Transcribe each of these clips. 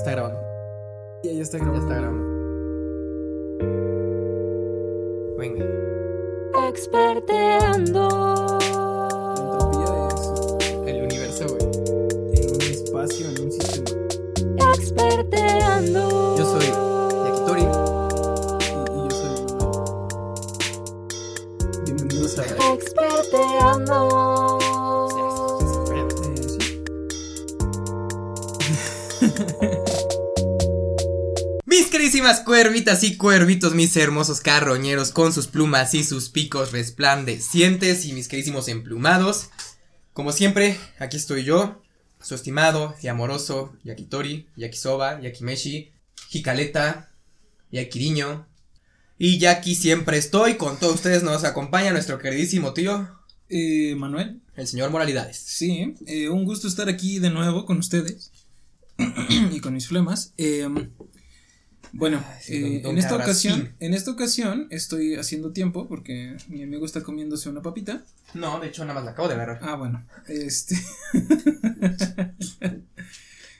está grabando. Ya, ya está Ya grabando. está grabando. Venga. Experteando. Entropía es El universo, güey. en un espacio, en un sistema. Experteando. Yo soy queridísimas cuervitas y cuervitos, mis hermosos carroñeros con sus plumas y sus picos resplandecientes y mis queridísimos emplumados. Como siempre, aquí estoy yo, su estimado y amoroso Yakitori, Yakisoba, Yakimeshi, Hikaleta, Yakiriño. Y ya aquí siempre estoy, con todos ustedes nos acompaña nuestro queridísimo tío, Eh, Manuel, el señor Moralidades. sí, eh, un gusto estar aquí de nuevo con ustedes y con mis flemas. Eh, bueno, Ay, sí, eh, don- don en esta ocasión, en esta ocasión estoy haciendo tiempo porque mi amigo está comiéndose una papita. No, de hecho nada más la acabo de ver. Ah, bueno, este.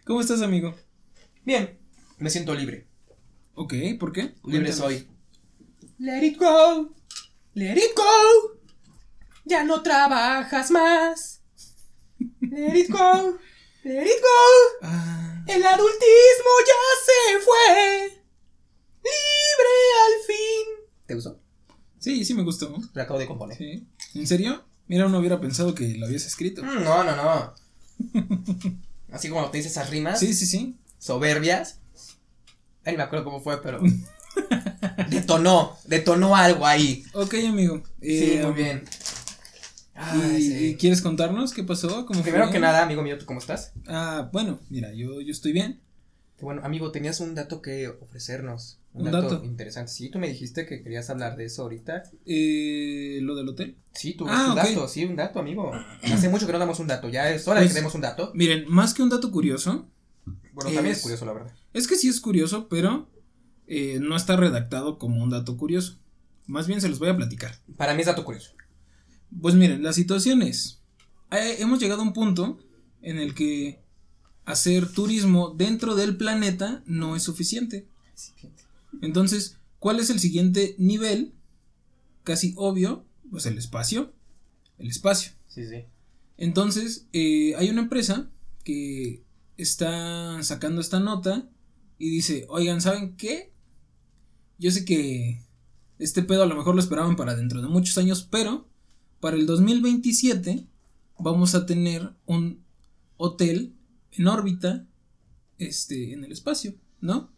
¿Cómo estás, amigo? Bien, me siento libre. Ok, ¿por qué? Libre Cuéntanos. soy. Let it go. Let it go. Ya no trabajas más. Let it go. Let it go. Ah, El adultismo ya se fue. Libre al fin. ¿Te gustó? sí, sí me gustó. Lo acabo de componer. Sí. ¿En serio? Mira, uno hubiera pensado que lo habías escrito. Mm, No, no, no. Así como te dices esas rimas Sí, sí, sí. soberbias. Ay, me acuerdo cómo fue, pero. detonó. Detonó algo ahí. Ok, amigo. Sí, Eh, muy bien. ¿y, Ay, sí. y quieres contarnos qué pasó? ¿Cómo Primero fue? que nada, amigo mío, ¿tú cómo estás? Ah, bueno, mira, yo, yo estoy bien. Que Bueno, amigo, tenías un dato que ofrecernos. Un, ¿Un dato, dato? interesante. Sí, tú me dijiste que querías hablar de eso ahorita. Eh, lo del hotel. Sí, tú, Ah, un dato, sí, un dato, amigo. Hace mucho que no damos un dato, ya es hora de Pues- que demos un dato. Miren, más que un dato curioso, Bueno, también es es- curioso, la verdad. es que sí es curioso, pero eh, no está redactado como un dato curioso. Más bien se los voy a platicar. Para mí es dato curioso. Pues miren, la situación es, eh, hemos llegado a un punto en el que hacer turismo dentro del planeta no es suficiente. Entonces, ¿cuál es el siguiente nivel? Casi obvio, pues el espacio. El espacio. Sí, sí. Entonces, eh, hay una empresa que está sacando esta nota y dice, oigan, ¿saben qué? Yo sé que este pedo a lo mejor lo esperaban para dentro de muchos años, pero para el 2027 vamos a tener un hotel en órbita este, en el espacio, ¿no?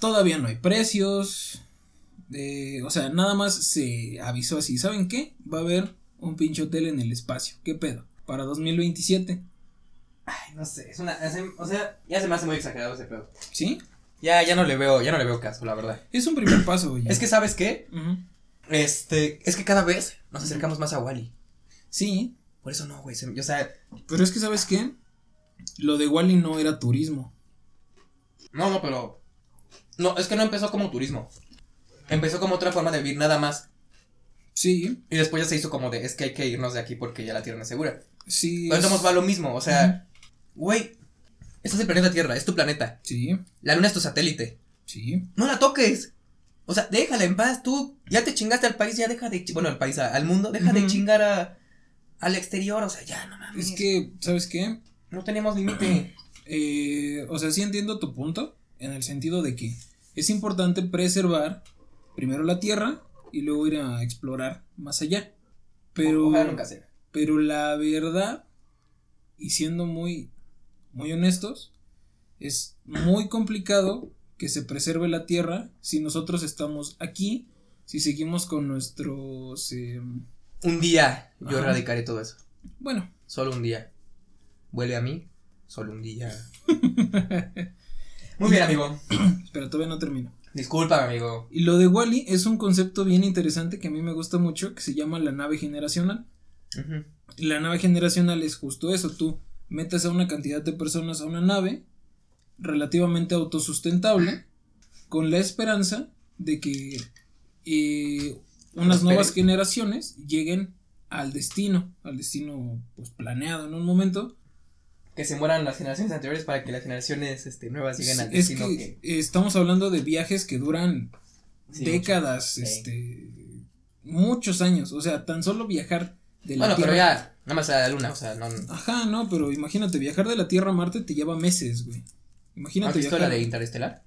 Todavía no hay precios, eh, o sea, nada más se avisó así, ¿saben qué? Va a haber un pinche hotel en el espacio, ¿qué pedo? Para 2027, Ay, no sé, es una. es- o sea, ya se me hace muy exagerado ese pedo. ¿sí? Ya, ya no le veo, ya no le veo caso, la verdad. Es un primer paso, oye. Es que, ¿sabes qué? Este, es que cada vez nos acercamos más a Wally. Sí, Por eso no, güey. se- O sea, pero es que, ¿sabes qué? Lo de Wally no era turismo. no, no, pero. No, es que no empezó como turismo. Empezó como otra forma de vivir nada más. Sí, Y después ya se hizo como de, es que hay que irnos de aquí porque ya la Tierra no es segura. sí. Pero es- entonces va a lo mismo, o sea, güey, este es el planeta Tierra, es tu planeta. Sí, La Luna es tu satélite. sí. No la toques. O sea, déjala en paz, tú ya te chingaste al país, ya deja de, bueno, al país, al mundo, deja de chingar a, al exterior, o sea, ya, no mames. Es que, ¿sabes qué? No tenemos límite. Eh, o sea, sí entiendo tu punto, en el sentido de que es importante preservar primero la Tierra y luego ir a explorar más allá. Pero, Ojalá nunca sea. pero la verdad, y siendo muy, muy honestos, es muy complicado que se preserve la Tierra si nosotros estamos aquí, si seguimos con nuestros, em, Un día yo Ajá. erradicaré todo eso. bueno, Solo un día. Vuelve a mí, solo un día. Muy bien, amigo. pero todavía no termino. Disculpa, amigo. Y lo de Wally es un concepto bien interesante que a mí me gusta mucho, que se llama la nave generacional. Y la nave generacional es justo eso, tú metes a una cantidad de personas a una nave relativamente autosustentable con la esperanza de que eh, unas nuevas generaciones lleguen al destino, al destino pues planeado en un momento que se mueran las generaciones anteriores para que las generaciones este, nuevas lleguen al es destino que, que. estamos hablando de viajes que duran sí, décadas, mucho. Sí. este, muchos años. O sea, tan solo viajar de la Bueno, Tierra. pero ya, nada más a la luna, o sea, no. ¿Has Ajá, no, pero imagínate, viajar de la Tierra a Marte te lleva meses, güey. Imagínate visto viajar. la de Interestelar?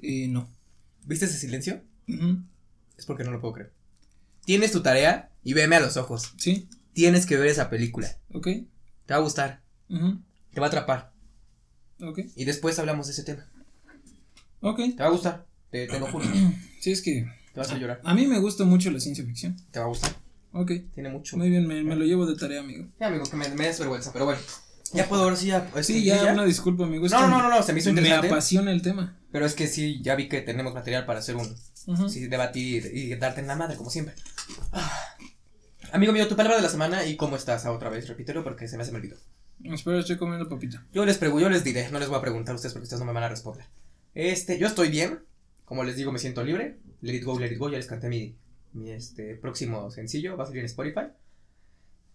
Eh, no. ¿Viste ese silencio? Ujú, Es porque no lo puedo creer. Tienes tu tarea y veme a los ojos. Sí, Tienes que ver esa película. ok. Te va a gustar. ujú, Te va a atrapar. Ok, Y después hablamos de ese tema. ok. Te va a gustar. Te, te lo juro. Sí, es que Te vas a llorar. a mí me gusta mucho la ciencia ficción. Te va a gustar. Ok, Tiene mucho. muy bien, me, me lo llevo de tarea, amigo. Ya, amigo, que me, me des vergüenza, pero bueno. Ya puedo ahora sí ya. este, Sí, ya, una disculpa, amigo. No, no, no, no, se me hizo Me interesante. apasiona el tema. Pero es que sí, ya vi que tenemos material para hacer un. Sí, debatir y darte en la madre, como siempre. Ah. Amigo mío, tu palabra de la semana y cómo estás Ah, otra vez. Repítelo porque se me hace me olvidó. Espera, estoy comiendo papita. Yo les pregunto, yo les diré, no les voy a preguntar a ustedes porque ustedes no me van a responder. Este, yo estoy bien, como les digo, me siento libre. Let it go, let it go, ya les canté mi, mi este, próximo sencillo, va a salir en Spotify.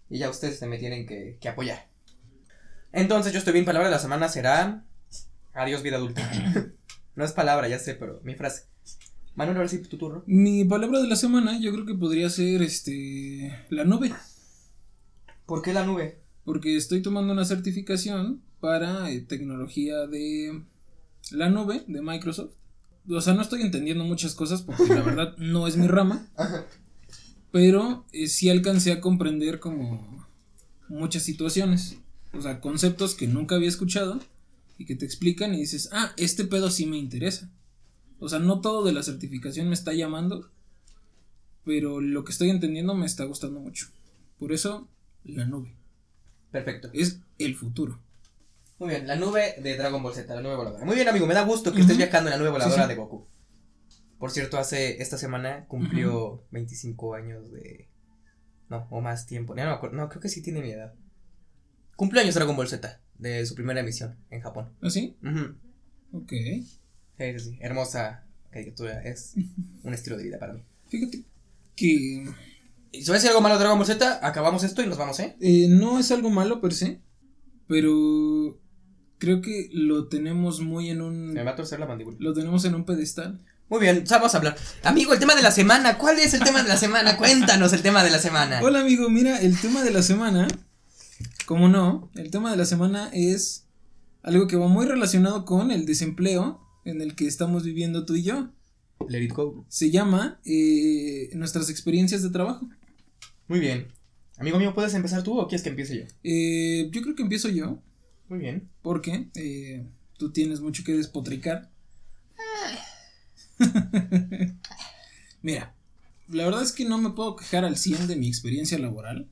Y ya ustedes se me tienen que, que apoyar. Entonces, yo estoy bien, palabra de la semana será Adiós, vida adulta. no es palabra, ya sé, pero mi frase. Manuel, ahora sí, tu turno. Mi palabra de la semana yo creo que podría ser este la nube, ¿Por qué la nube? Porque estoy tomando una certificación para eh, tecnología de la nube de Microsoft. O sea, no estoy entendiendo muchas cosas porque la verdad no es mi rama, pero eh, sí alcancé a comprender como muchas situaciones, o sea, conceptos que nunca había escuchado y que te explican y dices, ah, este pedo sí me interesa. O sea, no todo de la certificación me está llamando, pero lo que estoy entendiendo me está gustando mucho. Por eso, la nube Perfecto. es el futuro. Muy bien, la nube de Dragon Ball Z, la nube voladora. Muy bien, amigo, me da gusto que estés viajando en la nube voladora sí. de Goku. Por cierto, hace esta semana cumplió 25 años de. No, o más tiempo. No, me acuerdo. no, creo que sí tiene mi edad. Cumpleaños Dragon Ball Z, de su primera emisión en Japón. ¿Así? Ujú. Ok. Sí, sí, sí. Hermosa caricatura. Es un estilo de vida para mí. Fíjate que Y si va a decir algo malo de Dragon Ball Z, acabamos esto y nos vamos, ¿eh? eh, no es algo malo per se, pero creo que lo tenemos muy en Se un... me va a torcer la mandíbula. Lo tenemos en un pedestal. Muy bien, vamos a hablar. Amigo, el tema de la semana. ¿Cuál es el tema de la semana? Cuéntanos el tema de la semana. Hola amigo, mira, el tema de la semana, como no, el tema de la semana es algo que va muy relacionado con el desempleo en el que estamos viviendo tú y yo. Let it go. Se llama eh, nuestras experiencias de trabajo. Muy bien. Amigo mío, ¿puedes empezar tú o quieres que empiece yo? Eh, yo creo que empiezo yo, Muy bien. porque eh, tú tienes mucho que despotricar. Mira, la verdad es que no me puedo quejar al 100 de mi experiencia laboral.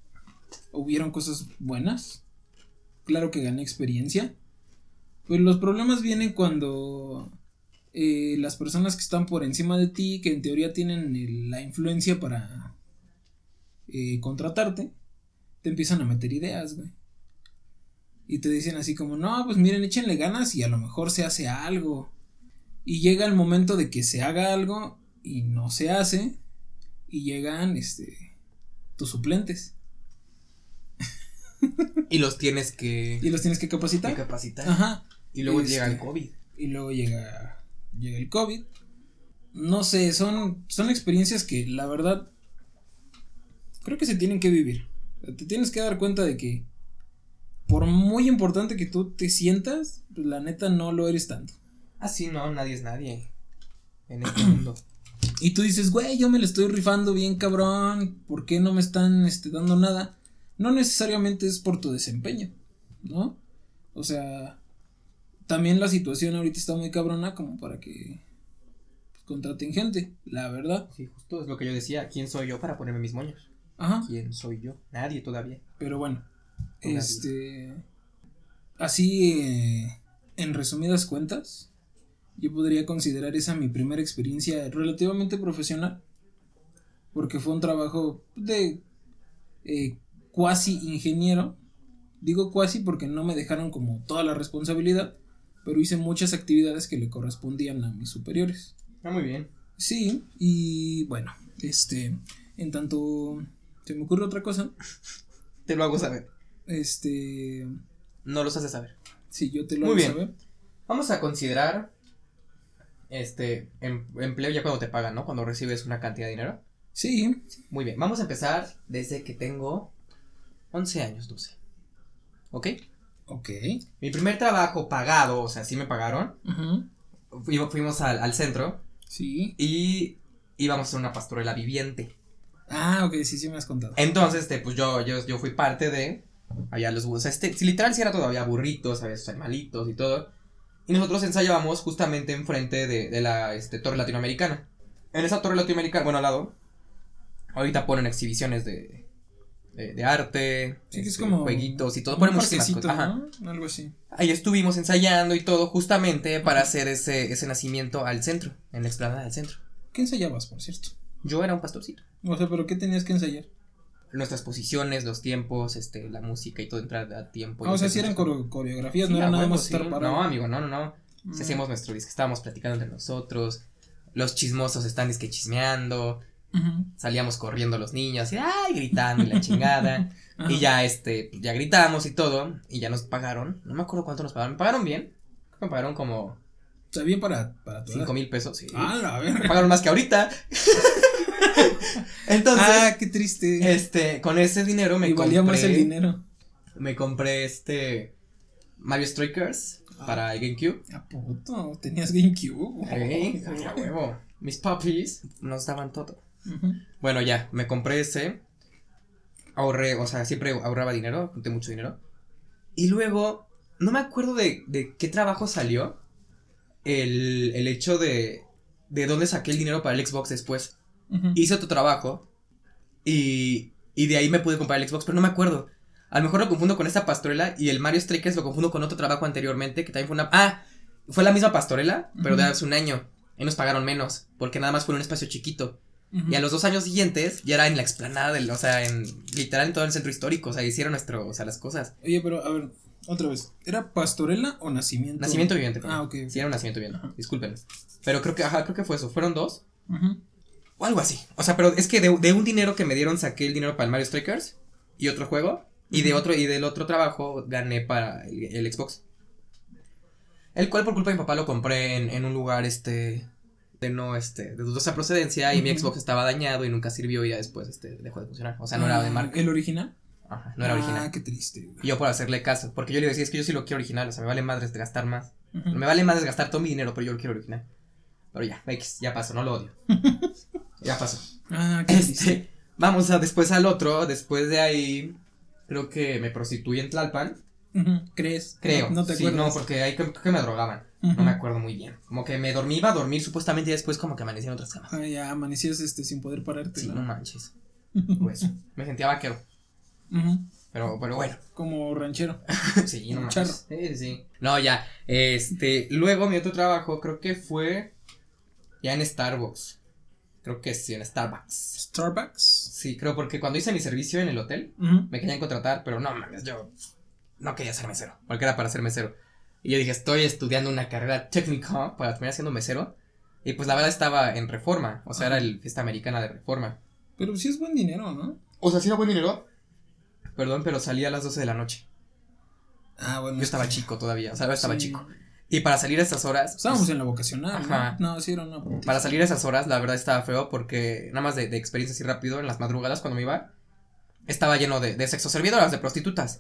Hubieron cosas buenas. Claro que gané experiencia. Pero los problemas vienen cuando eh, las personas que están por encima de ti, que en teoría tienen la influencia para eh, contratarte, te empiezan a meter ideas, güey. Y te dicen así como, no, pues miren, échenle ganas y a lo mejor se hace algo. Y llega el momento de que se haga algo y no se hace. Y llegan, este, tus suplentes. Y los tienes que, Y los tienes que que capacitar. capacitar. Ajá. Y luego Este- llega el COVID. Y luego llega, llega el COVID. No sé, son, son experiencias que la verdad creo que se tienen que vivir. Te tienes que dar cuenta de que por muy importante que tú te sientas, pues, la neta no lo eres tanto. Ah, sí, no, nadie es nadie. En este mundo. Y tú dices, güey, yo me lo estoy rifando bien cabrón, ¿por qué no me están este, dando nada? No necesariamente es por tu desempeño, ¿no? O sea, también la situación ahorita está muy cabrona como para que pues, contraten gente, la verdad. Sí, justo es lo que yo decía. ¿Quién soy yo para ponerme mis moños? Ajá, ¿Quién soy yo? Nadie todavía. pero bueno, este, así, eh, en resumidas cuentas, yo podría considerar esa mi primera experiencia relativamente profesional, porque fue un trabajo de eh, cuasi ingeniero. Digo cuasi porque no me dejaron como toda la responsabilidad, pero hice muchas actividades que le correspondían a mis superiores. Ah, muy bien. Sí, y bueno, este, en tanto se me ocurre otra cosa, Te lo hago saber. este, no los hace saber. Sí, yo te lo Muy hago bien. saber. Vamos a considerar este em- empleo ya cuando te pagan, ¿no? Cuando recibes una cantidad de dinero. Sí. Muy bien, vamos a empezar desde que tengo 11 años, 12. ¿Ok? Ok. Mi primer trabajo pagado, o sea, sí me pagaron. Fuimos al, al centro Sí. y íbamos a hacer una pastorela viviente. Ah, ok, sí, sí me has contado. Entonces, este, pues yo, yo, yo fui parte de. Había los o sea, este, si literal si era todo, había burritos, había sus animalitos y todo. Y nosotros ensayábamos justamente enfrente de, de la este, torre latinoamericana. En esa torre latinoamericana, bueno, al lado, ahorita ponen exhibiciones de, de, de arte, Sí, es este, como jueguitos y todo. Ponen muchísimas parquecito, cosas. Ajá. ¿no? Algo así. Ahí estuvimos ensayando y todo, justamente para hacer ese, ese nacimiento al centro, en la explanada del centro. ¿Qué ensayabas, por cierto? Yo era un pastorcito. O sea, pero ¿qué tenías que ensayar? Nuestras posiciones, los tiempos, este, la música y todo entrar a tiempo. Ah, o sea, si eran coreografías, Sí, no era a nada huevo, más sí. estar parado. No, amigo, no, no, no. Mm. Si hacíamos nuestro disque, estábamos platicando entre nosotros. Los chismosos están disque chismeando. Salíamos corriendo los niños y ay, gritando y la chingada. Y ya este, pues, ya gritamos y todo. Y ya nos pagaron. No me acuerdo cuánto nos pagaron. Me pagaron bien. Me pagaron como O sea, bien para, para cinco mil pesos. Sí. Ah, la Me verga. pagaron más que ahorita. Entonces, ah, qué triste. este, con ese dinero me y valía más compré- el dinero. Me compré este Mario Strikers Ah. para el GameCube. A puto, tenías GameCube. Ey, a huevo. Mis puppies nos daban todo. Bueno, ya, me compré ese. Ahorré, o sea, siempre ahorraba dinero, junté mucho dinero. Y luego, no me acuerdo de, de qué trabajo salió el, el hecho de, de dónde saqué el dinero para el Xbox después. Hice otro trabajo y, y de ahí me pude comprar el Xbox, pero no me acuerdo. A lo mejor lo confundo con esta pastorela y el Mario Strikers lo confundo con otro trabajo anteriormente que también fue una... Ah, fue la misma pastorela, pero de Ujú. hace un año. Y nos pagaron menos, porque nada más fue en un espacio chiquito. Ujú. Y a los dos años siguientes ya era en la explanada del, o sea, en literal en todo el centro histórico, o sea, hicieron nuestro, o sea, las cosas. Oye, pero a ver, otra vez. ¿Era pastorela o nacimiento? Nacimiento viviente. Ah, ok. Sí, era un nacimiento viviente. Disculpen. Pero creo que, ajá, creo que fue eso. Fueron dos. Ujú. O algo así. O sea, pero es que de, de un dinero que me dieron saqué el dinero para el Mario Strikers y otro juego. Y de otro, y del otro trabajo gané para el, el Xbox. El cual por culpa de mi papá lo compré en, en un lugar este de no este de dudosa procedencia y mi. Xbox estaba dañado y nunca sirvió y ya después este dejó de funcionar. O sea, no era de Ah, marca. ¿El original? Ajá, no era ah, original. qué triste. güey. Y yo por hacerle caso, porque yo le decía, es que yo sí lo quiero original, o sea, me vale madres gastar más. Ujú. Me vale madres gastar todo mi dinero, pero yo lo quiero original. Pero ya, X, ya pasó, no lo odio. ya pasó. Ah, qué. Este, vamos a después al otro, después de ahí, creo que me prostituí en Tlalpan. ¿Crees? creo. No te sí, acuerdas. no, porque ahí creo, creo que me drogaban, no me acuerdo muy bien. Como que me dormí, iba a dormir supuestamente y después como que amanecí en otras camas. Ah, ya amanecías este sin poder pararte. Sí, ¿no? no manches. Pues, me sentía vaquero, Ujú. pero, pero bueno. Como ranchero. sí, no. Sí, sí, sí. No, ya, este, luego mi otro trabajo creo que fue ya en Starbucks. Creo que sí, en Starbucks. Starbucks. Sí, creo porque cuando hice mi servicio en el hotel, me querían contratar, pero no mames, yo no quería ser mesero, porque era para ser mesero. Y yo dije, estoy estudiando una carrera técnica para terminar siendo mesero. Y pues la verdad estaba en reforma, o sea, era el fiesta americana de reforma. Pero sí es buen dinero, ¿no? O sea, sí era buen dinero. Perdón, pero salía a las 12 de la noche. Ah, bueno. Yo es estaba chico todavía, o sea, yo estaba sí. chico. Y para salir a esas horas. Estábamos pues, en la vocacional, Ajá. ¿no? No, sí era una. Para salir a esas horas, la verdad estaba feo porque, nada más de, de experiencia así rápido, en las madrugadas cuando me iba, estaba lleno de, de sexo servidoras, de prostitutas.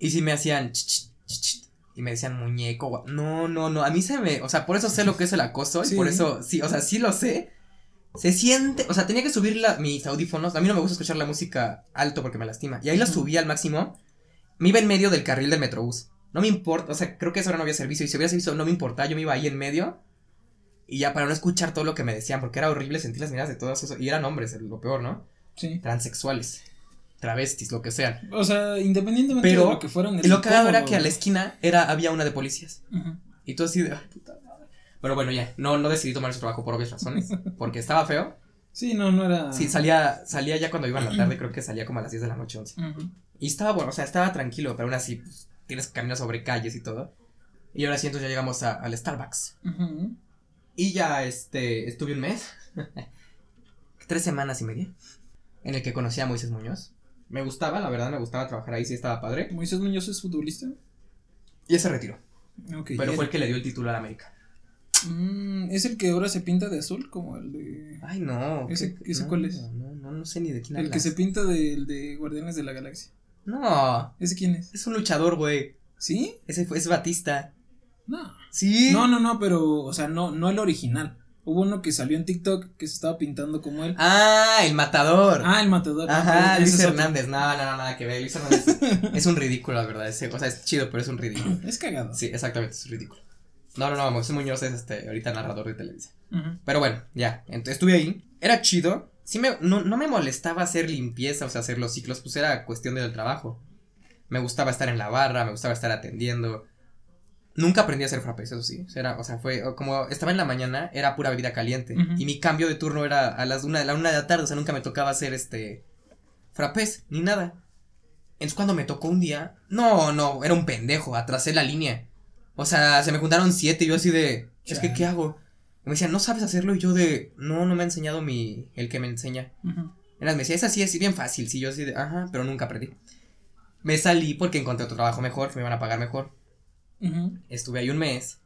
Y si me hacían ch, ch, ch, y me decían muñeco, no, no, no, a mí se me, o sea, por eso sé lo que es el acoso Sí. y por eso, sí, o sea, sí lo sé. Se siente, o sea, tenía que subir la- mis audífonos, a mí no me gusta escuchar la música alto porque me lastima. Y ahí la Ujú. subí al máximo, me iba en medio del carril del metrobús. No me importa, o sea, creo que eso ahora no había servicio y si hubiera servicio no me importaba, yo me iba ahí en medio. Y ya para no escuchar todo lo que me decían, porque era horrible sentir las miradas de todos esos, y eran hombres, lo peor, ¿no? Sí. Transexuales, travestis, lo que sean. O sea, independientemente Pero, de lo que fueran. Y lo cagado era que a la esquina era, había una de policías. Y tú así de, ay, puta madre. Pero bueno, ya, no, no decidí tomar ese trabajo por obvias razones, porque estaba feo. Sí, no, no era. Sí, salía, salía ya cuando iba en la tarde, creo que salía como a las 10 de la noche, 11. Ujú. Y estaba bueno, o sea, estaba tranquilo, pero aún así, pues, tienes que caminar sobre calles y todo. Y ahora sí, entonces ya llegamos a- al Starbucks. Y ya, este, estuve un mes, tres semanas y media, en el que conocí a Moisés Muñoz. Me gustaba, la verdad, me gustaba trabajar ahí, sí estaba padre. Moisés Muñoz es futbolista. Y ese retiró. Pero ya- fue el que le dio el título a la América. Mm, ¿Es el que ahora se pinta de azul? Como el de. Ay, no. ¿Ese- ¿qué- ese no, cuál es? No, no, no sé ni de quién el que se pinta del de Guardianes de la Galaxia. No, ¿Ese quién es? es un luchador, güey. ¿Sí? Ese fue, es Batista. No. Sí. No, no, no, pero, o sea, no, no el original. Hubo uno que salió en TikTok que se estaba pintando como él. Ah, el matador. Ah, el matador. Ajá, Luis es. Hernández. No, no, no, nada que ver. Luis Hernández es un ridículo, la verdad. Ese, o sea, es chido, pero es un ridículo. Es cagado. Sí, exactamente, es ridículo. No, no, no, Moisés Muñoz es este, ahorita narrador de televisión. Ujú. Pero bueno, ya, entonces estuve ahí. Era chido. Sí me, no, no me molestaba hacer limpieza, o sea, hacer los ciclos, pues era cuestión del trabajo. Me gustaba estar en la barra, me gustaba estar atendiendo. Nunca aprendí a hacer frappés, eso sí. Era, o sea, fue como estaba en la mañana, era pura bebida caliente. Y mi cambio de turno era a las una de la una de la tarde, o sea, nunca me tocaba hacer este frappés, ni nada. Entonces cuando me tocó un día, no, no, era un pendejo, atrasé la línea. O sea, se me juntaron siete y yo así de, es que. ¿qué hago? Me decían, ¿no sabes hacerlo? Y yo de, no, no me ha enseñado mi, el que me enseña. Ujú. Eras, me decía, es así, es bien fácil. Sí, yo así de, ajá, pero nunca aprendí. Me salí porque encontré otro trabajo mejor, me iban a pagar mejor. Ujú. Estuve ahí un mes,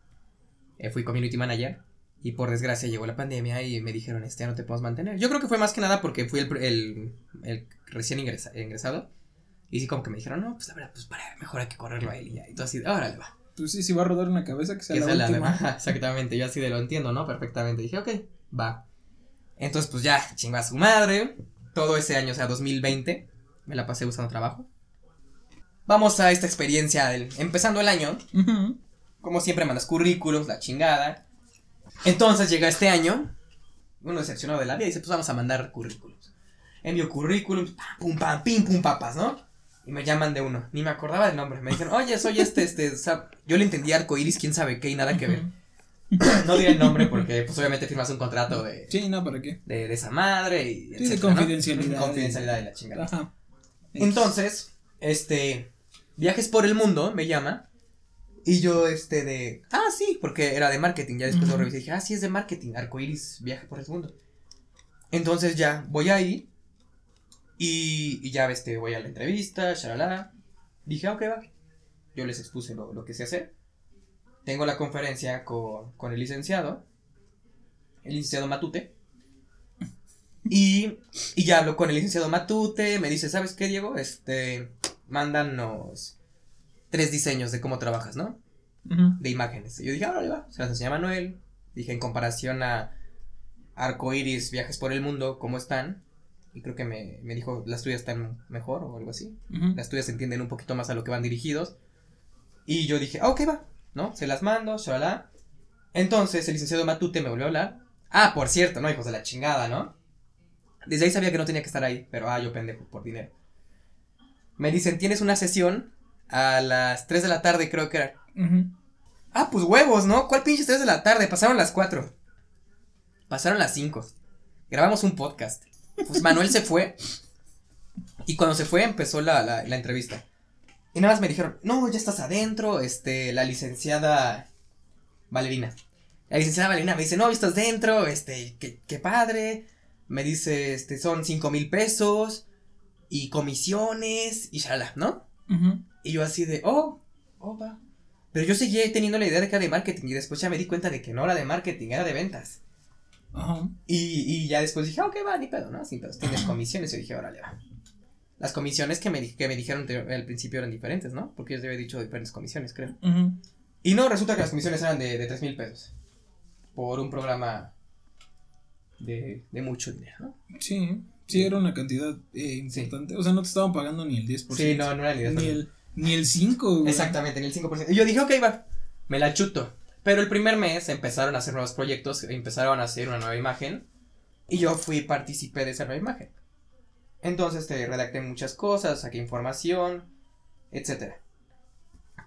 eh, fui community manager. Y por desgracia llegó la pandemia y me dijeron, este ya no te podemos mantener. Yo creo que fue más que nada porque fui el, el, el recién ingresa- ingresado. Y sí, como que me dijeron, no, pues la verdad, pues para, mejor hay que correrlo a él y ya. Y todo así, órale, va. Pues sí, si va a rodar una cabeza que sea Que la sea la última. Ajá, exactamente, yo así de lo entiendo, ¿no? Perfectamente. Dije, ok, va. Entonces, pues ya, chingó a su madre. Todo ese año, o sea, 2020, me la pasé buscando trabajo. Vamos a esta experiencia del, empezando el año. Como siempre, mandas currículums, la chingada. Entonces llega este año, uno decepcionado de la vida, y dice, pues vamos a mandar currículums. Envío currículums, pam, pum, pam, pim, pum, papas, ¿no? Y me llaman de uno, ni me acordaba del nombre. Me dijeron, oye, soy este, este, o sea, yo le entendí arcoiris, quién sabe qué, y nada que ver. No diré el nombre porque, pues obviamente firmas un contrato de, Sí, no, ¿para qué? de, de esa madre y. Sí, de confidencialidad. Confidencialidad de la chingada. Ajá. Entonces, este, Viajes por el Mundo me llama. Y yo, este, de. Ah, sí, porque era de marketing. Ya después lo revisé y dije, ah, sí, es de marketing. Arcoiris, viaje por el mundo. Entonces ya voy ahí. Y, y ya, este, voy a la entrevista, shalala. Dije, ah, ok, va. Yo les expuse lo, lo que sé hacer. Tengo la conferencia con, con el licenciado. El licenciado Matute. Y, y ya hablo con el licenciado Matute. Me dice, ¿sabes qué, Diego? Este, mándanos tres diseños de cómo trabajas, ¿no? De imágenes. Y yo dije, ahora va. Se las enseñé a Manuel. Dije, en comparación a Arcoiris, Viajes por el Mundo, ¿cómo están? Y creo que me, me dijo, las tuyas están mejor o algo así. Las tuyas entienden un poquito más a lo que van dirigidos. Y yo dije, ah, ok, va. ¿No? Se las mando, shalala. Entonces el licenciado Matute me volvió a hablar. Ah, por cierto, no, hijos de la chingada, ¿no? Desde ahí sabía que no tenía que estar ahí, pero ah, yo pendejo, por dinero. Me dicen, tienes una sesión a las 3 de la tarde, creo que era. Ah, pues huevos, ¿no? ¿Cuál pinches 3 de la tarde? Pasaron las 4. Pasaron las 5. Grabamos un podcast. Pues Manuel se fue. Y cuando se fue empezó la, la, la entrevista. Y nada más me dijeron, no, ya estás adentro, este, la licenciada Valerina. La licenciada Valerina me dice, no, ya estás dentro, este, qué, qué padre. Me dice, este, son 5 mil pesos. Y comisiones, y shalala, ¿no? Y yo así de, oh, oh, va. Pero yo seguía teniendo la idea de que era de marketing y después ya me di cuenta de que no era de marketing, era de ventas. Ajá. Y, y ya después dije, ah, ok, va, ni pedo, ¿no? Sin pedos, tienes comisiones. Y yo dije, órale, va. Las comisiones que me, que me dijeron te- al principio eran diferentes, ¿no? Porque yo les había dicho diferentes comisiones, creo. Y no, resulta que las comisiones eran de, de 3 mil pesos. Por un programa de, de mucho dinero, ¿no? Sí, sí, era una cantidad eh, importante. O sea, no te estaban pagando ni el 10%. Sí, no, no era ni de Ni el, ni el 5, güey. Exactamente, en el 5%. Y yo dije, ok, va, me la chuto. Pero el primer mes empezaron a hacer nuevos proyectos, empezaron a hacer una nueva imagen. Y yo fui partícipe de esa nueva imagen. Entonces te redacté muchas cosas, saqué información, etcétera.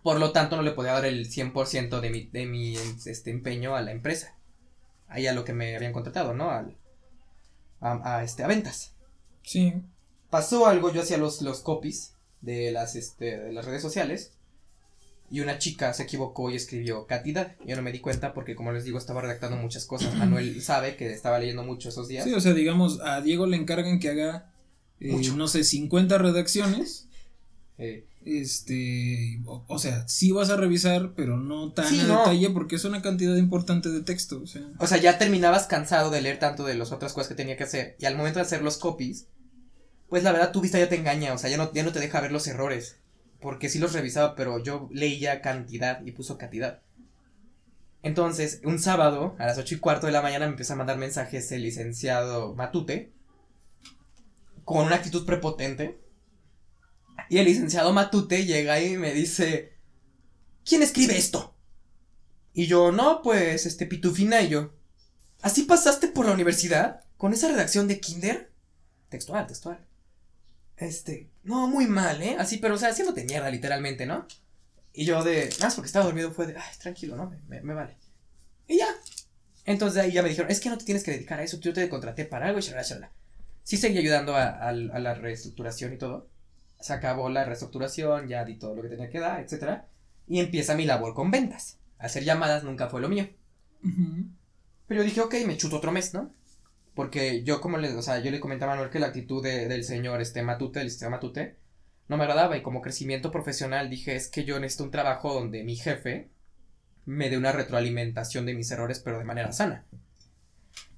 Por lo tanto, no le podía dar el 100% de mi, de mi este, empeño a la empresa. Ahí a lo que me habían contratado, ¿no? Al, a, a, este, a ventas Sí. pasó algo, yo hacía los, los copies de las, este, de las redes sociales y una chica se equivocó y escribió cantidad. Yo no me di cuenta porque, como les digo, estaba redactando muchas cosas. Manuel sabe que estaba leyendo mucho esos días. Sí, o sea, digamos, a Diego le encargan que haga, eh, no sé, 50 redacciones Eh, Este, o, o sea, sí vas a revisar, pero no tan Sí, a no. detalle porque es una cantidad importante de texto, o sea. O sea, ya terminabas cansado de leer tanto de las otras cosas que tenía que hacer. Y al momento de hacer los copies, pues la verdad tu vista ya te engaña. O sea, ya no, ya no te deja ver los errores. Porque sí los revisaba, pero yo leía cantidad y puso cantidad. Entonces, un sábado, a las ocho y cuarto de la mañana, me empieza a mandar mensajes el licenciado Matute. Con una actitud prepotente. Y el licenciado Matute llega y me dice. ¿Quién escribe esto? Y yo, no, pues, este, Pitufina y yo. ¿Así pasaste por la universidad? ¿Con esa redacción de Kinder? Textual, textual. Este, no, muy mal, ¿eh? Así, pero, o sea, haciéndote mierda, literalmente, ¿no? Y yo de, es porque estaba dormido, fue de, ay, tranquilo, ¿no? Me, me- me vale. Y ya. Entonces ahí ya me dijeron, es que no te tienes que dedicar a eso, yo te contraté para algo y shalala, shalala. Sí seguí ayudando a, a- a la reestructuración y todo. Se acabó la reestructuración, ya di todo lo que tenía que dar, etcétera. Y empieza mi labor con ventas. Hacer llamadas nunca fue lo mío. Pero yo dije, ok, me chuto otro mes, ¿no? Porque yo como le, o sea, yo le comentaba a Manuel que la actitud de- del señor este Matute, el sistema Matute, no me agradaba y como crecimiento profesional dije, es que yo necesito un trabajo donde mi jefe me dé una retroalimentación de mis errores, pero de manera sana.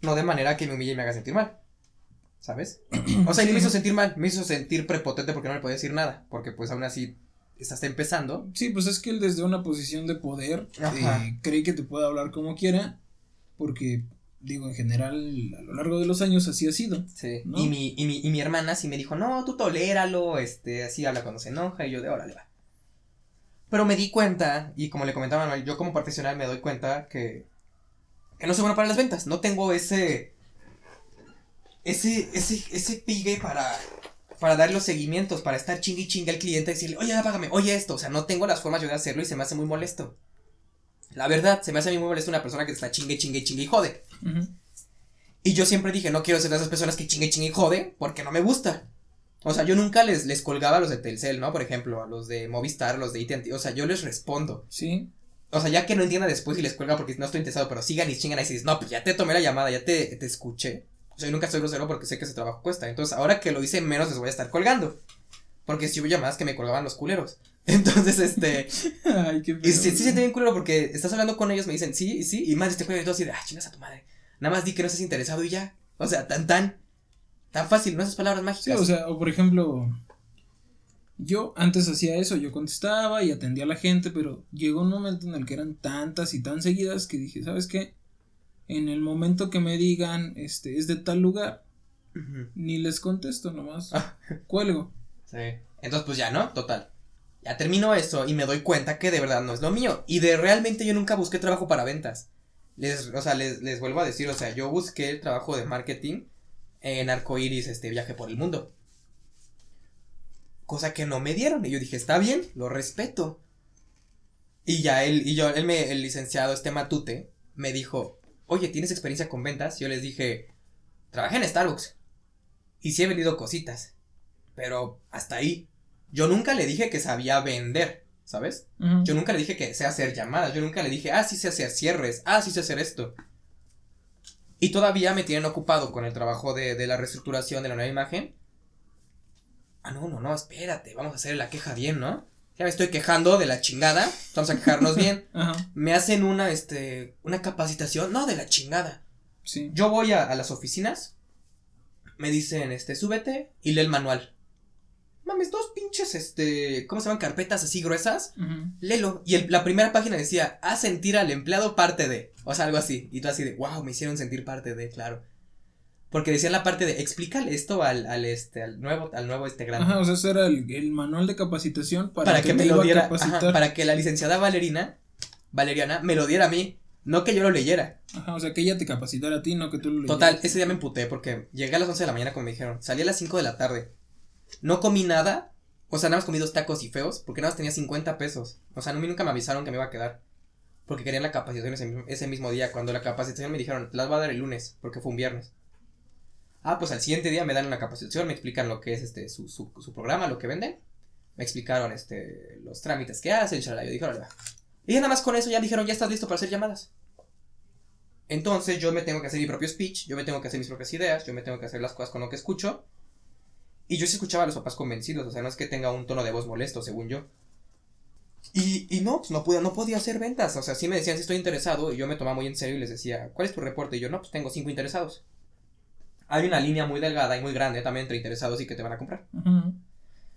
No de manera que me humille y me haga sentir mal. ¿Sabes? O sea, y me hizo sentir mal, me hizo sentir prepotente porque no le podía decir nada, porque pues aún así estás empezando. Sí, pues es que él desde una posición de poder eh, cree que te puede hablar como quiera, porque, digo, en general, a lo largo de los años así ha sido. Sí. ¿No? Y, mi, y, mi, y mi hermana sí me dijo, no, tú toléralo, este, así habla cuando se enoja, y yo de órale va. Pero me di cuenta, y como le comentaba Manuel, yo como profesional me doy cuenta que, que no soy bueno para las ventas, no tengo ese, ese, ese, ese pigue para, para dar los seguimientos, para estar chingue y chingue al cliente y decirle, oye, págame, oye esto, o sea, no tengo las formas yo de hacerlo y se me hace muy molesto. La verdad, se me hace muy molesto una persona que está chingue, chingue, chingue y jode. Y yo siempre dije, no quiero ser de esas personas que chingue, chingue y jode, porque no me gusta. O sea, yo nunca les, les colgaba a los de Telcel, ¿no? Por ejemplo, a los de Movistar, a los de AT&T, o sea, yo les respondo. Sí, O sea, ya que no entienda después y les cuelga porque no estoy interesado, pero sigan y chingan ahí y dices, no, pues ya te tomé la llamada, ya te, te escuché. O sea, yo nunca soy grosero porque sé que ese trabajo cuesta. Entonces, ahora que lo hice menos les voy a estar colgando. Porque si hubo llamadas que me colgaban los culeros. Entonces, este... Ay, qué Y feo. sí, sí se siente bien culero porque estás hablando con ellos, me dicen sí, sí, y más este juego y todo así de, ah, chingas a tu madre. Nada más di que no estás interesado y ya. O sea, tan, tan, tan fácil, ¿no? Esas palabras mágicas. Sí, o sea, o por ejemplo, yo antes hacía eso, yo contestaba y atendía a la gente, pero llegó un momento en el que eran tantas y tan seguidas que dije, ¿sabes qué? En el momento que me digan, este, es de tal lugar, ni les contesto, nomás Ah. cuelgo. Sí. Entonces, pues ya, ¿no? Total. Ya termino eso y me doy cuenta que de verdad no es lo mío. Y de realmente yo nunca busqué trabajo para ventas. Les, o sea, les, les vuelvo a decir, o sea, yo busqué el trabajo de marketing en Arcoiris, este viaje por el mundo. Cosa que no me dieron. Y yo dije, está bien, lo respeto. Y ya él, y yo, él me, el licenciado, este Matute, me dijo, oye, ¿tienes experiencia con ventas? Yo les dije, trabajé en Starbucks. Y sí he vendido cositas. Pero hasta ahí. Yo nunca le dije que sabía vender, ¿sabes? Yo nunca le dije que sé hacer llamadas. Yo nunca le dije, ah, sí sé hacer cierres. Ah, sí sé hacer esto. Y todavía me tienen ocupado con el trabajo de, de la reestructuración de la nueva imagen. Ah, no, no, no, espérate. Vamos a hacer la queja bien, ¿no? Ya me estoy quejando de la chingada. Vamos a quejarnos bien. Ajá, Me hacen una, este, una capacitación. No, de la chingada. sí. Yo voy a, a las oficinas, me dicen, este, súbete y lee el manual. Mames, dos pinches, este, ¿cómo se llaman? Carpetas así gruesas. Ujú. Léelo. Y el- la primera página decía, haz sentir al empleado parte de. O sea, algo así. Y tú así de, wow, me hicieron sentir parte de, claro. Porque decían la parte de, explícale esto al, al este, al nuevo, al nuevo este grande. Ajá, o sea, ese era el, el manual de capacitación para, para que me iba lo diera, ajá, para que la licenciada Valerina, Valeriana, me lo diera a mí. No que yo lo leyera. Ajá, o sea, que ella te capacitara a ti, no que tú lo Total, leyeras. ese día me emputé porque llegué a las 11 de la mañana como me dijeron, salí a las 5 de la tarde. No comí nada, o sea, nada más comí dos tacos y feos porque nada más tenía 50 pesos. O sea, nunca me avisaron que me iba a quedar. Porque querían la capacitación ese, ese mismo día. Cuando la capacitación me dijeron, las va a dar el lunes, porque fue un viernes. Ah, pues al siguiente día me dan una capacitación, me explican lo que es este su, su, su programa, lo que venden. Me explicaron este los trámites que hacen, shalala. Yo dije. Y nada más con eso ya dijeron, ya estás listo para hacer llamadas. Entonces yo me tengo que hacer mi propio speech, yo me tengo que hacer mis propias ideas, yo me tengo que hacer las cosas con lo que escucho. Y yo sí escuchaba a los papás convencidos, o sea, no es que tenga un tono de voz molesto, según yo. Y, y no, pues no, podía, no podía hacer ventas, o sea, sí me decían si estoy interesado, y yo me tomaba muy en serio y les decía, ¿cuál es tu reporte? Y yo, no, pues tengo cinco interesados. Hay una línea muy delgada y muy grande también entre interesados y que te van a comprar.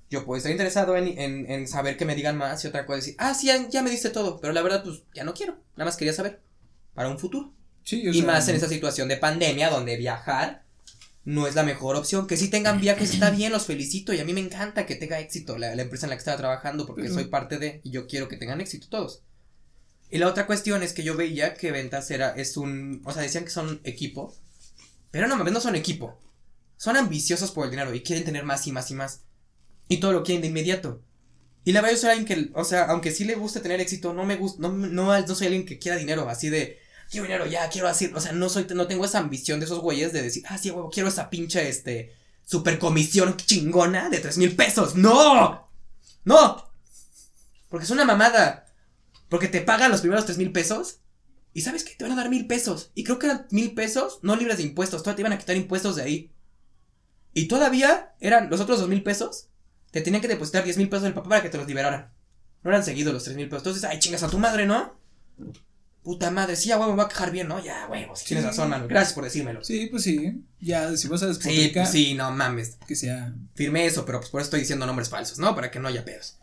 Yo puedo estar interesado en, en, en saber que me digan más y otra cosa decir, ah, sí, ya, ya me diste todo, pero la verdad, pues ya no quiero, nada más quería saber, para un futuro. Sí, Y sea, más en esta situación de pandemia donde viajar no es la mejor opción. Que si tengan viajes está bien, los felicito y a mí me encanta que tenga éxito la, la empresa en la que estaba trabajando porque soy parte de y yo quiero que tengan éxito todos. Y la otra cuestión es que yo veía que ventas era, es un, o sea, decían que son equipo, pero no mames, no son equipo. Son ambiciosos por el dinero y quieren tener más y más y más. Y todo lo quieren de inmediato. Y la verdad yo soy alguien que, o sea, aunque sí le guste tener éxito, no me gusta, no, no, no soy alguien que quiera dinero, así de, quiero dinero ya, quiero así, o sea, no soy, no tengo esa ambición de esos güeyes de decir, ah, sí, huevo, quiero esa pinche, este, super comisión chingona de tres mil pesos, ¡no! ¡No! Porque es una mamada, porque te pagan los primeros tres mil pesos, y sabes que te van a dar mil pesos, y creo que eran mil pesos, no libres de impuestos, todavía te iban a quitar impuestos de ahí, y todavía eran los otros dos mil pesos, te tenían que depositar diez mil pesos del papá para que te los liberaran, no eran seguidos los tres mil pesos, entonces, ay, chingas a tu madre, ¿no? Puta madre, sí, a huevo me va a quejar bien, ¿no? Ya, huevo, si tienes Sí. razón, mano. Gracias por decírmelo. Sí, Sí, pues sí. Ya, si vas a pues despotricar, sí, no mames. que sea. Firmé eso, pero pues por eso estoy diciendo nombres falsos, ¿no? Para que no haya pedos.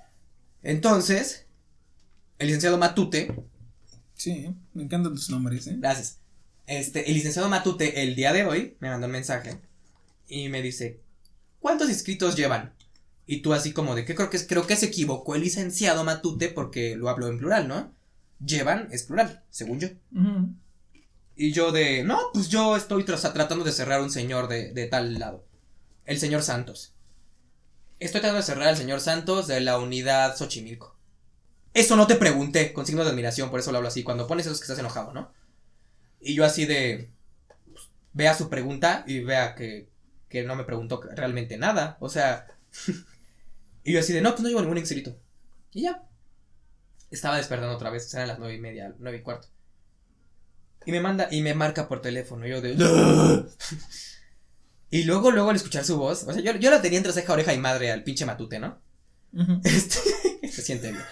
Entonces, el licenciado Matute, Sí, me encantan tus nombres, ¿eh? gracias. Este, el licenciado Matute, el día de hoy, me mandó un mensaje y me dice, ¿cuántos inscritos llevan? Y tú así como de que creo que, es- creo que se equivocó el licenciado Matute porque lo habló en plural, ¿no? Llevan es plural, según yo. Y yo de, no, pues yo estoy tras- tratando de cerrar un señor de, de tal lado. El señor Santos. Estoy tratando de cerrar al señor Santos de la unidad Xochimilco. Eso no te pregunté, con signos de admiración, por eso lo hablo así. Cuando pones eso es que estás enojado, ¿no? Y yo así de, pues, vea su pregunta y vea que, que no me preguntó realmente nada. O sea, y yo así de, no, pues no llevo ningún Excelito. Y ya. Estaba despertando otra vez, eran las nueve y media, nueve y cuarto. Y me manda, y me marca por teléfono, yo de... y luego, luego al escuchar su voz, o sea, yo, yo la tenía entre ceja, oreja y madre al pinche matute, ¿no? Este, se siente bien.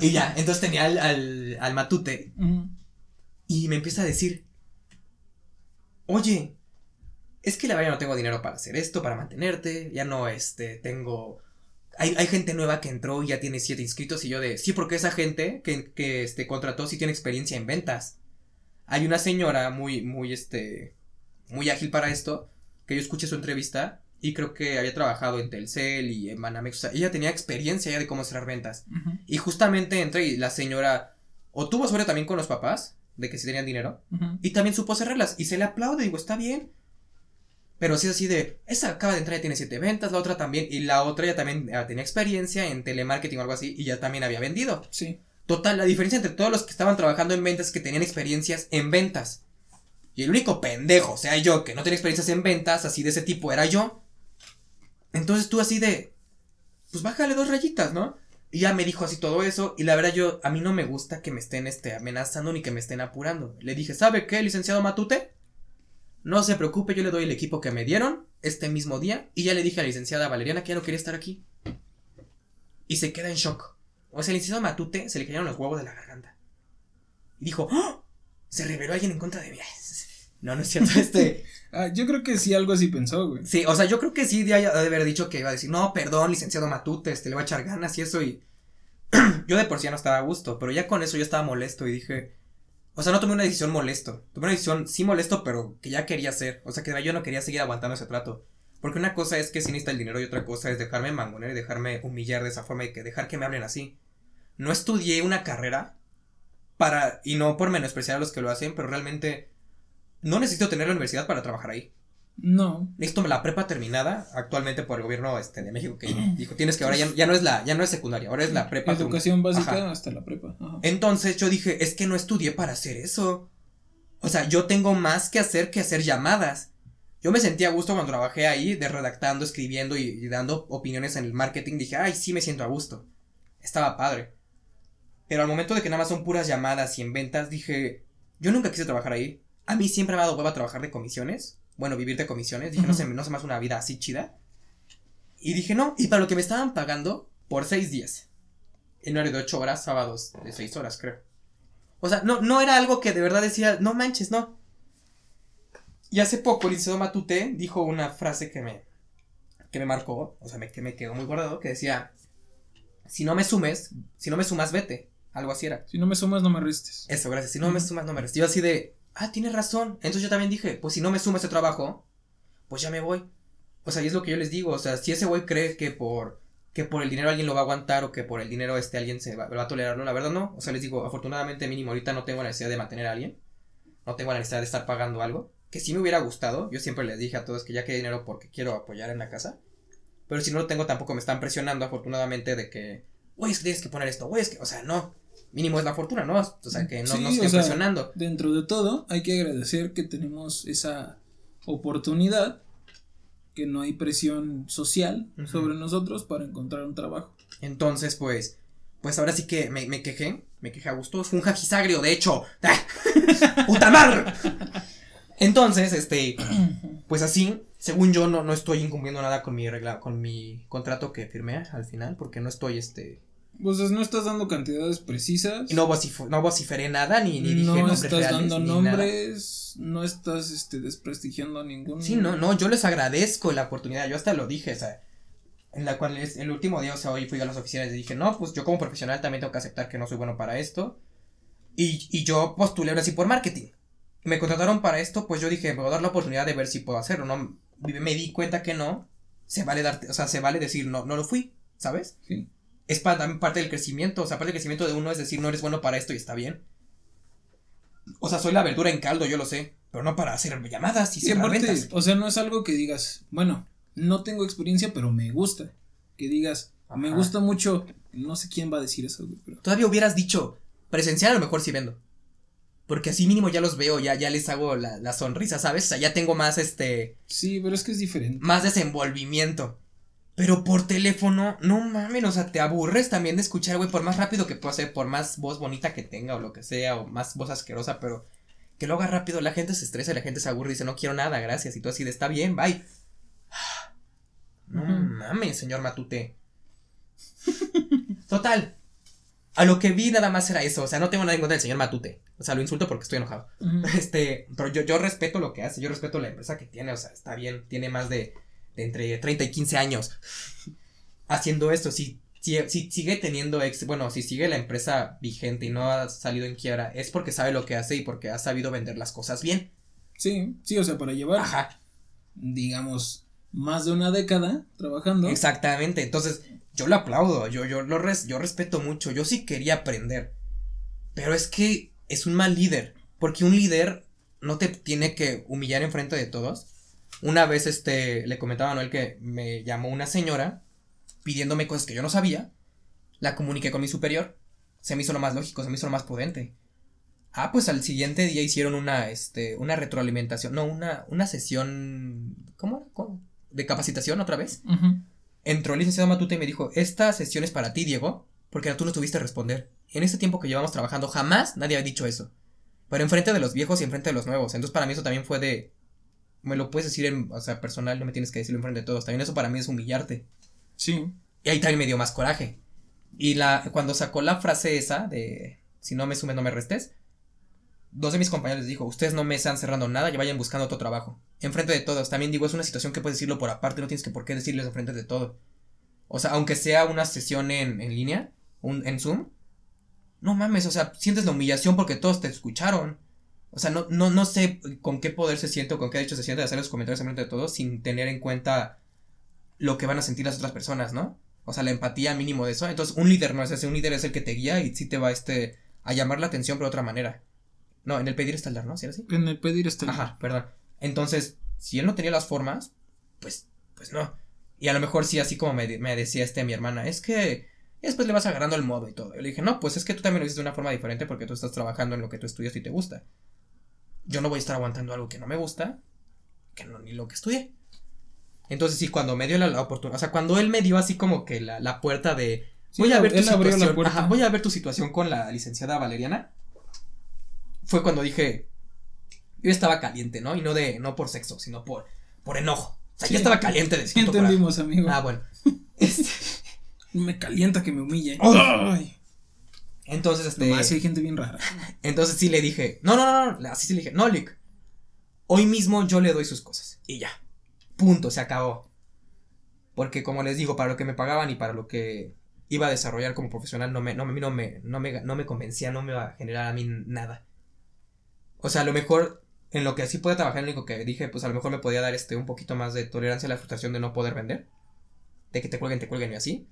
y ya, entonces tenía al, al, al matute y me empieza a decir, oye, es que la verdad no tengo dinero para hacer esto, para mantenerte, ya no, este, tengo... Hay, hay gente nueva que entró y ya tiene siete inscritos y yo de, sí, porque esa gente que, que este, contrató sí tiene experiencia en ventas. Hay una señora muy, muy, este, muy ágil para esto, que yo escuché su entrevista y creo que había trabajado en Telcel y en Banamex, o sea, ella tenía experiencia ya de cómo cerrar ventas. Y justamente entré y la señora o tuvo suerte también con los papás, de que si tenían dinero, y también supo cerrarlas. Y se le aplaude, digo, está bien. Pero sí es así de, esa acaba de entrar y tiene siete ventas, la otra también, y la otra ya también ah, tenía experiencia en telemarketing o algo así, y ya también había vendido. Sí. Total, la diferencia entre todos los que estaban trabajando en ventas es que tenían experiencias en ventas. Y el único pendejo, o sea, yo, que no tenía experiencias en ventas, así de ese tipo, era yo. Entonces tú así de, pues bájale dos rayitas, ¿no? Y ya me dijo así todo eso, y la verdad yo, a mí no me gusta que me estén este, amenazando ni que me estén apurando. Le dije, ¿sabe qué, licenciado Matute? No se preocupe, yo le doy el equipo que me dieron este mismo día, y ya le dije a la licenciada Valeriana que ya no quería estar aquí. Y se queda en shock. O sea, el licenciado Matute se le cayeron los huevos de la garganta. Y dijo, ¡Oh! Se reveló alguien en contra de mí. No, no es cierto, este... Ah, yo creo que sí, algo así pensó, güey. Sí, o sea, yo creo que sí de haber dicho que iba a decir, no, perdón, licenciado Matute, este, le voy a echar ganas y eso y... yo de por sí ya no estaba a gusto, pero ya con eso yo estaba molesto y dije... O sea, no tomé una decisión molesto. Tomé una decisión sí molesto, pero que ya quería hacer. O sea, que yo no quería seguir aguantando ese trato. Porque una cosa es que sí necesita el dinero y otra cosa es dejarme mangoner y dejarme humillar de esa forma y que dejar que me hablen así. No estudié una carrera para... Y no por menospreciar a los que lo hacen, pero realmente... No necesito tener la universidad para trabajar ahí. No. Necesito la prepa terminada actualmente por el gobierno este, de México que dijo tienes que ahora ya, ya no es la ya no es secundaria ahora es la prepa Educación básica Ajá. hasta la prepa. Ajá. entonces yo dije es que no estudié para hacer eso o sea yo tengo más que hacer que hacer llamadas yo me sentía a gusto cuando trabajé ahí de redactando escribiendo y, y dando opiniones en el marketing dije ay sí me siento a gusto estaba padre pero al momento de que nada más son puras llamadas y en ventas dije yo nunca quise trabajar ahí a mí siempre me ha dado hueva trabajar de comisiones bueno vivir de comisiones dije no sé no hace una vida así chida Y dije, no, y para lo que me estaban pagando, por seis días. En horario de ocho horas, sábados de seis horas, creo. O sea, no, no era algo que de verdad decía, no manches, no. Y hace poco el licenciado Matute dijo una frase que me, que me marcó, o sea, me, que me quedó muy guardado, que decía, si no me sumes, si no me sumas, vete. Algo así era. Si no me sumas, no me restes. Eso, gracias. Si no me sumas, no me restes. Yo así de, ah, tienes razón. Entonces yo también dije, pues si no me suma ese trabajo, pues ya me voy. O sea, y es lo que yo les digo. O sea, si ese güey cree que por, que por el dinero alguien lo va a aguantar o que por el dinero este alguien se va, a tolerarlo, la verdad no. O sea, les digo, afortunadamente mínimo ahorita no tengo la necesidad de mantener a alguien. No tengo la necesidad de estar pagando algo. Que sí me hubiera gustado. Yo siempre les dije a todos que ya que dinero porque quiero apoyar en la casa. Pero si no lo tengo tampoco me están presionando afortunadamente de que, güey, es que tienes que poner esto, güey, es que, o sea, no. Mínimo es la fortuna, ¿no? O sea, que no Sí, nos sea, presionando. Dentro de todo, hay que agradecer que tenemos esa oportunidad, que no hay presión social sobre nosotros para encontrar un trabajo. Entonces, pues, pues ahora sí que me, me quejé, me quejé a gusto, fue un jajisagrio, de hecho. ¡Puta madre! Entonces, este, pues así, según yo, no, no estoy incumpliendo nada con mi regla, con mi contrato que firmé al final, porque no estoy, este, Pues no estás dando cantidades precisas. y no, vocif- no vociferé nada, ni, ni dije no nombres estás reales, dando nada. nombres, no estás este desprestigiando a ningún Sí, no, no, yo les agradezco la oportunidad, yo hasta lo dije, o sea, en la cual es el último día, o sea, hoy fui a las oficinas y dije, no, pues yo como profesional también tengo que aceptar que no soy bueno para esto. Y, y yo postulé ahora sí por marketing. Me contrataron para esto, pues yo dije, me voy a dar la oportunidad de ver si puedo hacerlo, no, me di cuenta que no, se vale darte, o sea, se vale decir, no, no lo fui, ¿sabes? Sí. Es para también parte del crecimiento, o sea, parte del crecimiento de uno es decir, no eres bueno para esto y está bien. O sea, soy la verdura en caldo, yo lo sé, pero no para hacer llamadas y Sí, cerrar aparte, ventas. o sea, no es algo que digas, bueno, no tengo experiencia, pero me gusta. Que digas, me gusta mucho, no sé quién va a decir eso, güey, pero Todavía hubieras dicho, presencial a lo mejor sí vendo. Porque así mínimo ya los veo, ya, ya les hago la, la sonrisa, ¿sabes? O sea, ya tengo más este, sí, pero es que es diferente. más desenvolvimiento. Pero por teléfono, no mames, o sea, te aburres también de escuchar, güey, por más rápido que pueda ser, por más voz bonita que tenga o lo que sea, o más voz asquerosa, pero que lo haga rápido, la gente se estresa, la gente se aburre y dice, no quiero nada, gracias, y tú así de, está bien, bye. No mames, señor Matute. Total. A lo que vi nada más era eso, o sea, no tengo nada en contra del señor Matute. O sea, lo insulto porque estoy enojado. Este, pero yo, yo respeto lo que hace, yo respeto la empresa que tiene, o sea, está bien, tiene más de, de entre 30 y 15 años haciendo esto. Si, si, si sigue teniendo ex, bueno, si sigue la empresa vigente y no ha salido en quiebra, es porque sabe lo que hace y porque ha sabido vender las cosas bien. Sí, sí, o sea, para llevar, Ajá, digamos, más de una década trabajando. exactamente. Entonces, yo lo aplaudo, yo, yo lo res- yo respeto mucho, yo sí quería aprender. Pero es que es un mal líder, porque un líder no te tiene que humillar en frente de todos. Una vez este le comentaba a Noel que me llamó una señora pidiéndome cosas que yo no sabía. La comuniqué con mi superior. Se me hizo lo más lógico, se me hizo lo más prudente. Ah, pues al siguiente día hicieron una este una retroalimentación, no, una una sesión ¿cómo? era? ¿Cómo? de capacitación otra vez. Entró el licenciado Matute y me dijo, esta sesión es para ti, Diego, porque tú no tuviste a responder. En este tiempo que llevamos trabajando, jamás nadie ha dicho eso. Pero enfrente de los viejos y enfrente de los nuevos. Entonces para mí eso también fue de... Me lo puedes decir en, o sea, personal, no me tienes que decirlo enfrente de todos. También eso para mí es humillarte. Sí. Y ahí también me dio más coraje. Y la, cuando sacó la frase esa de, si no me sumes, no me restes, dos de mis compañeros les dijo, ustedes no me están cerrando nada, ya vayan buscando otro trabajo. Enfrente de todos. También digo, es una situación que puedes decirlo por aparte, no tienes que por qué decirles enfrente de todo. O sea, aunque sea una sesión en, en línea, un, en Zoom, no mames, o sea, sientes la humillación porque todos te escucharon. O sea, no, no, no sé con qué poder se siente o con qué hecho se siente de hacer los comentarios enfrente de todos sin tener en cuenta lo que van a sentir las otras personas, ¿no? O sea, la empatía mínimo de eso. Entonces, un líder no es ese, un líder es el que te guía y sí te va este, a llamar la atención, pero de otra manera. No, en el pedir está el dar, ¿no? ¿Sí era así? En el pedir está el- Ajá, perdón. Entonces, si él no tenía las formas, pues, pues no. Y a lo mejor sí, así como me, me decía este mi hermana, es que después le vas agarrando el modo y todo. Yo le dije, no, pues es que tú también lo hiciste de una forma diferente porque tú estás trabajando en lo que tú estudias y te gusta. Yo no voy a estar aguantando algo que no me gusta, que no ni lo que estudié. Entonces, sí, cuando me dio la, la oportunidad, o sea, cuando él me dio así como que la, la puerta de, Sí, voy a ver tu situación, ajá, voy a ver tu situación con la licenciada Valeriana. Fue cuando dije, yo estaba caliente, ¿no? Y no de, no por sexo, sino por, por enojo. O sea, Sí. ya estaba caliente de coraje. entendimos, amigo. Ah, bueno. Este, Me calienta que me humille. Ay. Entonces, este. Nomás hay gente bien rara. Entonces sí le dije, no, no, no, no, así sí le dije, no, Lick. Hoy mismo yo le doy sus cosas. Y ya. Punto, se acabó. Porque como les digo, para lo que me pagaban y para lo que iba a desarrollar como profesional, no me, no, no me, no me, no me convencía, no me iba a generar a mí nada. O sea, a lo mejor en lo que sí puede trabajar, lo único que dije, pues a lo mejor me podía dar este un poquito más de tolerancia a la frustración de no poder vender. De que te cuelguen, te cuelguen y así.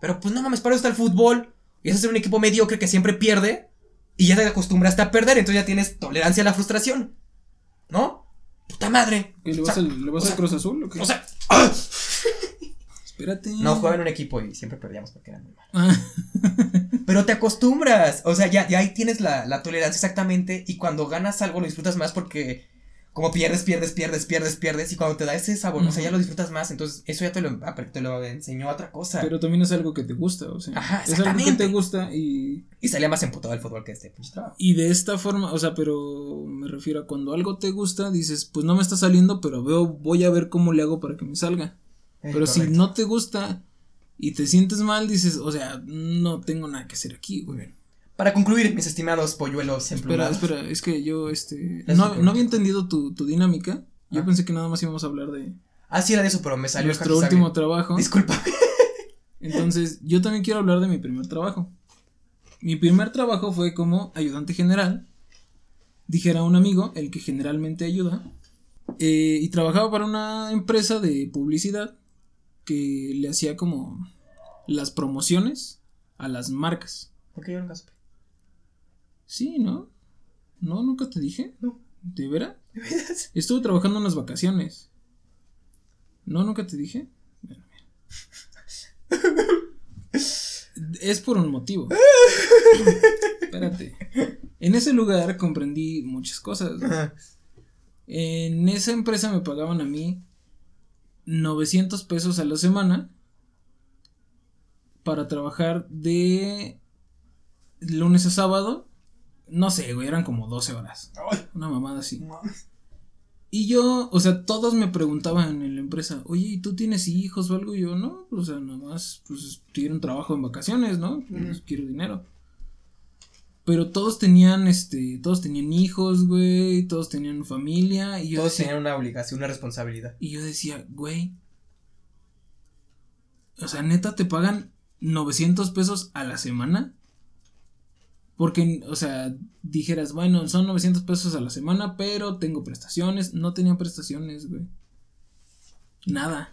Pero pues no mames, para eso está el fútbol. Y es ser un equipo mediocre que siempre pierde. Y ya te acostumbraste a perder, entonces ya tienes tolerancia a la frustración. ¿No? Puta madre. ¿Qué, ¿Le O vas, sea, al, ¿le vas o al sea, Cruz Azul o qué? O sea, ¡ah! Espérate. no jugaba en un equipo y siempre perdíamos porque eran muy malos. Pero te acostumbras. O sea, ya, ya ahí tienes la, la tolerancia exactamente. Y cuando ganas algo lo disfrutas más porque como pierdes, pierdes, pierdes, pierdes, pierdes. Y cuando te da ese sabor, o sea, ya lo disfrutas más. Entonces, eso ya te lo, te lo enseñó otra cosa. pero también es algo que te gusta, o sea. Ajá, es algo que te gusta y, Y salía más emputado el fútbol que este trabajo. y de esta forma, o sea, pero me refiero a cuando algo te gusta, dices, pues no me está saliendo, pero veo, voy a ver cómo le hago para que me salga. Pero si no te gusta y te sientes mal, dices, o sea, no tengo nada que hacer aquí, güey. Para concluir, mis estimados polluelos Espera, emplumados. espera, es que yo, este, Es no, no había entendido tu, tu dinámica. Yo Ah. pensé que nada más íbamos a hablar de Ah, sí, era de eso, pero me salió nuestro Happy último trabajo. Disculpa. Entonces, yo también quiero hablar de mi primer trabajo. Mi primer trabajo fue como ayudante general. Dijera un amigo, el que generalmente ayuda. eh, y trabajaba para una empresa de publicidad que le hacía como las promociones a las marcas. ¿Por qué yo nunca supe? Sí, ¿no? No, nunca te dije. No. ¿De veras? ¿De veras? Estuve trabajando unas vacaciones. ¿No, nunca te dije? Bueno, mira. Es por un motivo. Espérate. En ese lugar comprendí muchas cosas. En esa empresa me pagaban a mí 900 pesos a la semana para trabajar de lunes a sábado. No sé, güey, eran como 12 horas. Ay, Una mamada así. no. Y yo, o sea, todos me preguntaban en la empresa, oye, ¿y tú tienes hijos o algo? Y yo, no, o sea, nada más, pues, quiero un trabajo en vacaciones, ¿no? Pues, quiero dinero. Pero todos tenían, este, todos tenían hijos, güey, todos tenían familia, y yo Todos decía, tenían una obligación, una responsabilidad. y yo decía, güey, o sea, neta, te pagan 900 pesos a la semana. Porque, o sea, dijeras, bueno, son 900 pesos a la semana, pero tengo prestaciones. No tenían prestaciones, güey. Nada.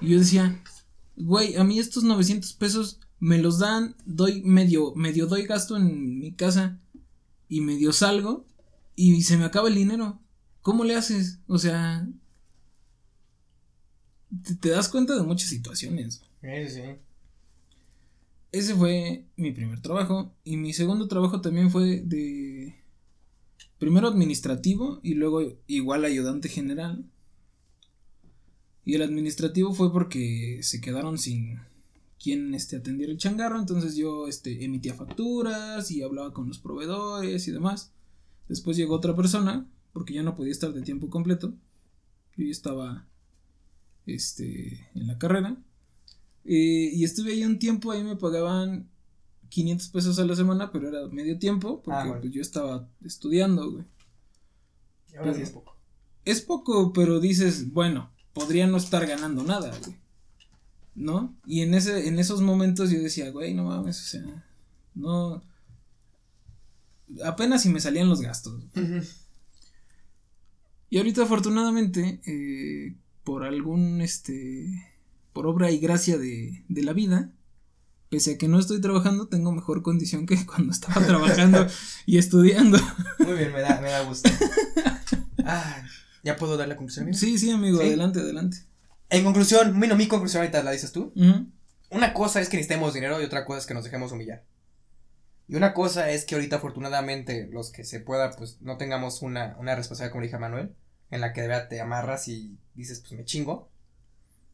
Y yo decía, güey, a mí estos 900 pesos me los dan, doy medio, medio doy gasto en mi casa y medio salgo y se me acaba el dinero. ¿Cómo le haces? O sea, te, te das cuenta de muchas situaciones. Sí, sí. Ese fue mi primer trabajo. Y mi segundo trabajo también fue de. Primero administrativo y luego igual ayudante general. Y el administrativo fue porque se quedaron sin quien este, atendiera el changarro. Entonces yo este, emitía facturas y hablaba con los proveedores y demás. Después llegó otra persona, porque ya no podía estar de tiempo completo. Yo ya estaba este, en la carrera. Eh, y estuve ahí un tiempo, ahí me pagaban 500 pesos a la semana, pero era medio tiempo, porque Ah, bueno. pues, yo estaba estudiando, güey. Y ahora sí es poco. Es poco, pero dices, bueno, podría no estar ganando nada, güey. ¿No? Y en, ese, en esos momentos yo decía, güey, no mames, o sea, no... Apenas si me salían los gastos. Y ahorita afortunadamente, eh, por algún, este, por obra y gracia de, de la vida, pese a que no estoy trabajando, tengo mejor condición que cuando estaba trabajando y estudiando. Muy bien, me da, me da gusto. Ah, ¿Ya puedo dar la conclusión? amigo? Sí, sí, amigo, Sí. adelante, adelante. En conclusión, bueno, mi conclusión ahorita la dices tú. Una cosa es que necesitemos dinero y otra cosa es que nos dejemos humillar. Y una cosa es que ahorita afortunadamente los que se pueda pues no tengamos una, una responsabilidad como le dije a Manuel, en la que de verdad te amarras y dices pues me chingo,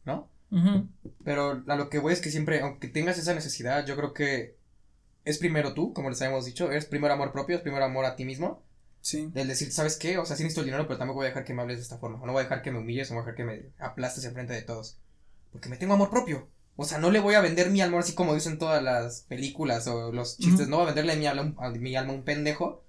¿no? Ujú. Pero a lo que voy es que siempre, aunque tengas esa necesidad, yo creo que es primero tú, como les habíamos dicho, es primero amor propio, es primero amor a ti mismo, Sí. Del decir, ¿sabes qué? O sea, sí necesito el dinero, pero tampoco voy a dejar que me hables de esta forma. O no voy a dejar que me humilles, o no voy a dejar que me aplastes enfrente de todos. Porque me tengo amor propio. O sea, no le voy a vender mi alma así como dicen todas las películas o los chistes. No voy a venderle mi alma, a mi alma a un pendejo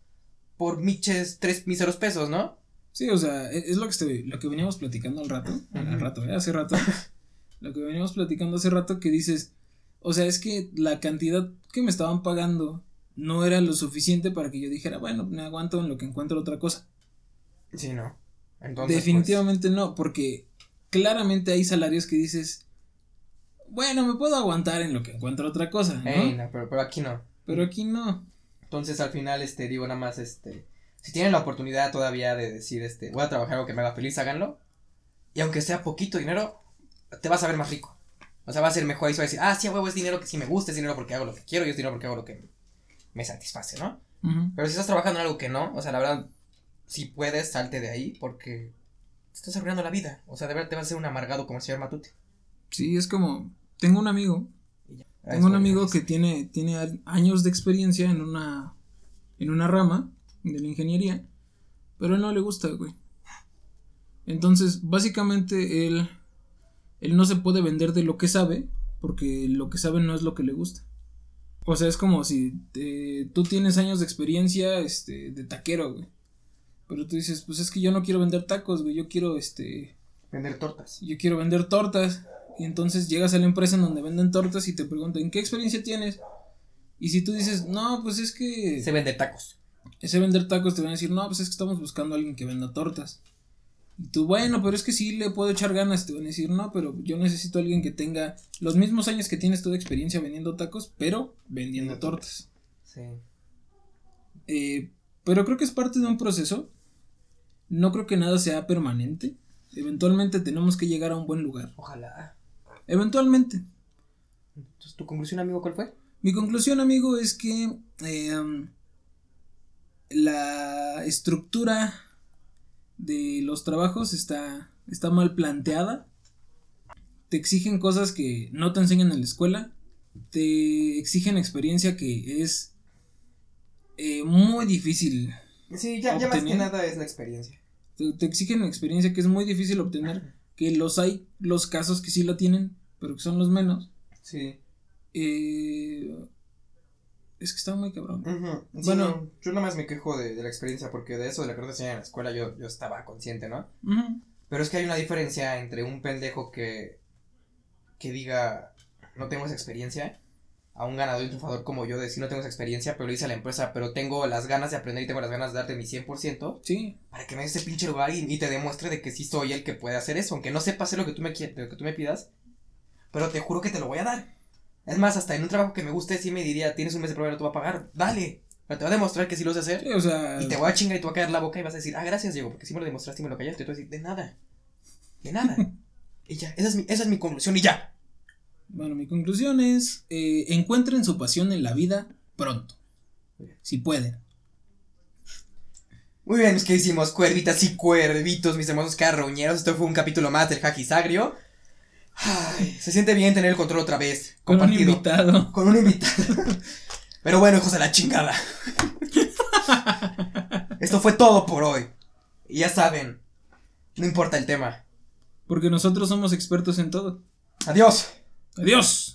por miches tres míseros pesos, ¿no? Sí, o sea, e- es lo que, este- lo que veníamos platicando al rato, al rato, ¿eh? hace rato, lo que veníamos platicando hace rato que dices, o sea, es que la cantidad que me estaban pagando no era lo suficiente para que yo dijera, bueno, me aguanto en lo que encuentro otra cosa. Sí, no. Entonces, Definitivamente no, porque claramente hay salarios que dices, bueno, me puedo aguantar en lo que encuentro otra cosa, ¿no? pues, ey, no, pero, pero aquí no. Pero aquí no. Entonces, al final, este, digo nada más, este, si tienen la oportunidad todavía de decir, este, voy a trabajar algo que me haga feliz, háganlo. Y aunque sea poquito dinero, te vas a ver más rico. O sea, va a ser mejor y se va a decir, ah, sí, huevo, es dinero que sí me gusta, es dinero porque hago lo que quiero y es dinero porque hago lo que me satisface, ¿no? Pero si estás trabajando en algo que no, o sea, la verdad, si puedes, salte de ahí porque te estás arruinando la vida. O sea, de verdad te vas a ser un amargado como el señor Matute. Sí, es como, tengo un amigo. Tengo un amigo que tiene, tiene años de experiencia en una, en una rama de la ingeniería, pero a él no le gusta, güey. Entonces, básicamente, él, él no se puede vender de lo que sabe, porque lo que sabe no es lo que le gusta. O sea, es como si eh, tú tienes años de experiencia este, de taquero, güey. Pero tú dices, pues es que yo no quiero vender tacos, güey, yo quiero, este, Vender tortas. yo quiero vender tortas. Y entonces llegas a la empresa en donde venden tortas y te preguntan, ¿qué experiencia tienes? Y si tú dices, no, pues es que Se vende tacos. ese vender tacos, te van a decir, no, pues es que estamos buscando a alguien que venda tortas. Y tú, bueno, pero es que sí le puedo echar ganas. Te van a decir, no, pero yo necesito a alguien que tenga los mismos años que tienes tú de experiencia vendiendo tacos, pero vendiendo tortas. Sí. Eh, pero creo que es parte de un proceso. No creo que nada sea permanente. Eventualmente tenemos que llegar a un buen lugar. Ojalá. Eventualmente. Entonces, ¿tu conclusión, amigo, cuál fue? Mi conclusión, amigo, es que eh, la estructura de los trabajos está, está mal planteada. Te exigen cosas que no te enseñan en la escuela. Te exigen experiencia que es eh, muy difícil. Sí, ya, ya más que nada es la experiencia. Te, te exigen experiencia que es muy difícil obtener. Que los hay, los casos que sí la tienen, pero que son los menos. Sí. Eh, es que está muy cabrón. Ujú. Sí, Bueno. no, yo nada más me quejo de, de la experiencia porque de eso de la que no te enseñan en la escuela yo, yo estaba consciente, ¿no? Ujú. Pero es que hay una diferencia entre un pendejo que, que diga no tengo esa experiencia a un ganador y triunfador como yo de decir no tengo esa experiencia, pero lo hice a la empresa, pero tengo las ganas de aprender y tengo las ganas de darte mi 100% Sí, para que me des ese pinche lugar y, y te demuestre de que sí soy el que puede hacer eso, aunque no sepa hacer lo que tú me lo que tú me pidas, pero te juro que te lo voy a dar. Es más, hasta en un trabajo que me guste sí me diría, tienes un mes de prueba no te voy a pagar, dale, pero te voy a demostrar que sí lo sé hacer. sí, o sea. Y te voy a chingar y te voy a caer la boca y vas a decir, ah, gracias, Diego, porque sí me lo demostraste y me lo callaste. Y tú vas a decir, de nada. De nada. y ya, esa es mi, esa es mi conclusión y ya. Bueno, mi conclusión es: eh, encuentren su pasión en la vida pronto. Si pueden. Muy bien, mis queridísimos cuervitas y cuervitos, mis hermosos carroñeros. Esto fue un capítulo más del Sagrio. Ay, se siente bien tener el control otra vez. Con un invitado. Con un invitado. Pero bueno, hijos de la chingada. Esto fue todo por hoy. Y ya saben, no importa el tema. Porque nosotros somos expertos en todo. Adiós. Adiós.